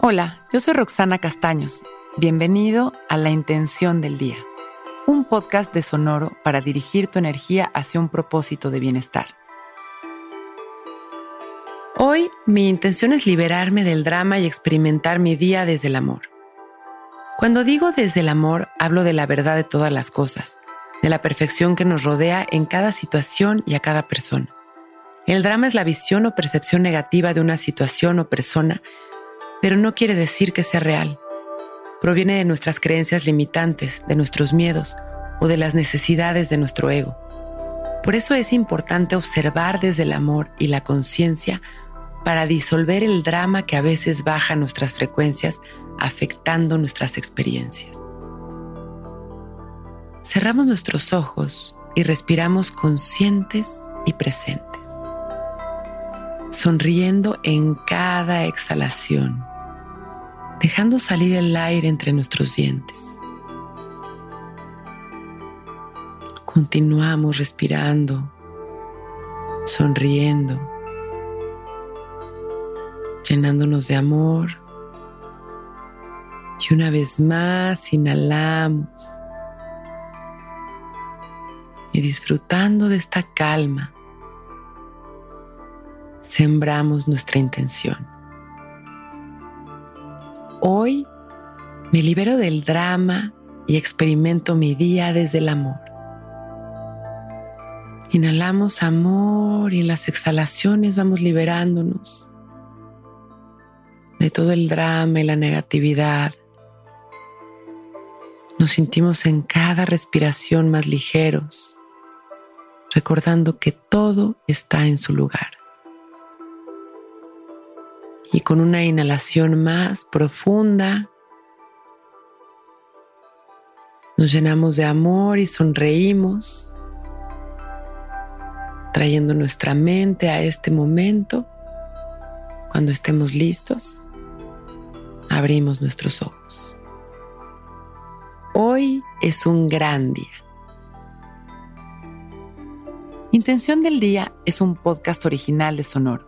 Hola, yo soy Roxana Castaños. Bienvenido a La Intención del Día, un podcast de Sonoro para dirigir tu energía hacia un propósito de bienestar. Hoy mi intención es liberarme del drama y experimentar mi día desde el amor. Cuando digo desde el amor, hablo de la verdad de todas las cosas, de la perfección que nos rodea en cada situación y a cada persona. El drama es la visión o percepción negativa de una situación o persona pero no quiere decir que sea real. Proviene de nuestras creencias limitantes, de nuestros miedos o de las necesidades de nuestro ego. Por eso es importante observar desde el amor y la conciencia para disolver el drama que a veces baja nuestras frecuencias afectando nuestras experiencias. Cerramos nuestros ojos y respiramos conscientes y presentes sonriendo en cada exhalación, dejando salir el aire entre nuestros dientes. Continuamos respirando, sonriendo, llenándonos de amor. Y una vez más inhalamos y disfrutando de esta calma sembramos nuestra intención. Hoy me libero del drama y experimento mi día desde el amor. Inhalamos amor y en las exhalaciones vamos liberándonos de todo el drama y la negatividad. Nos sentimos en cada respiración más ligeros, recordando que todo está en su lugar y con una inhalación más profunda nos llenamos de amor y sonreímos, trayendo nuestra mente a este momento. Cuando estemos listos, abrimos nuestros ojos. Hoy es un gran día. Intención del Día es un podcast original de Sonoro.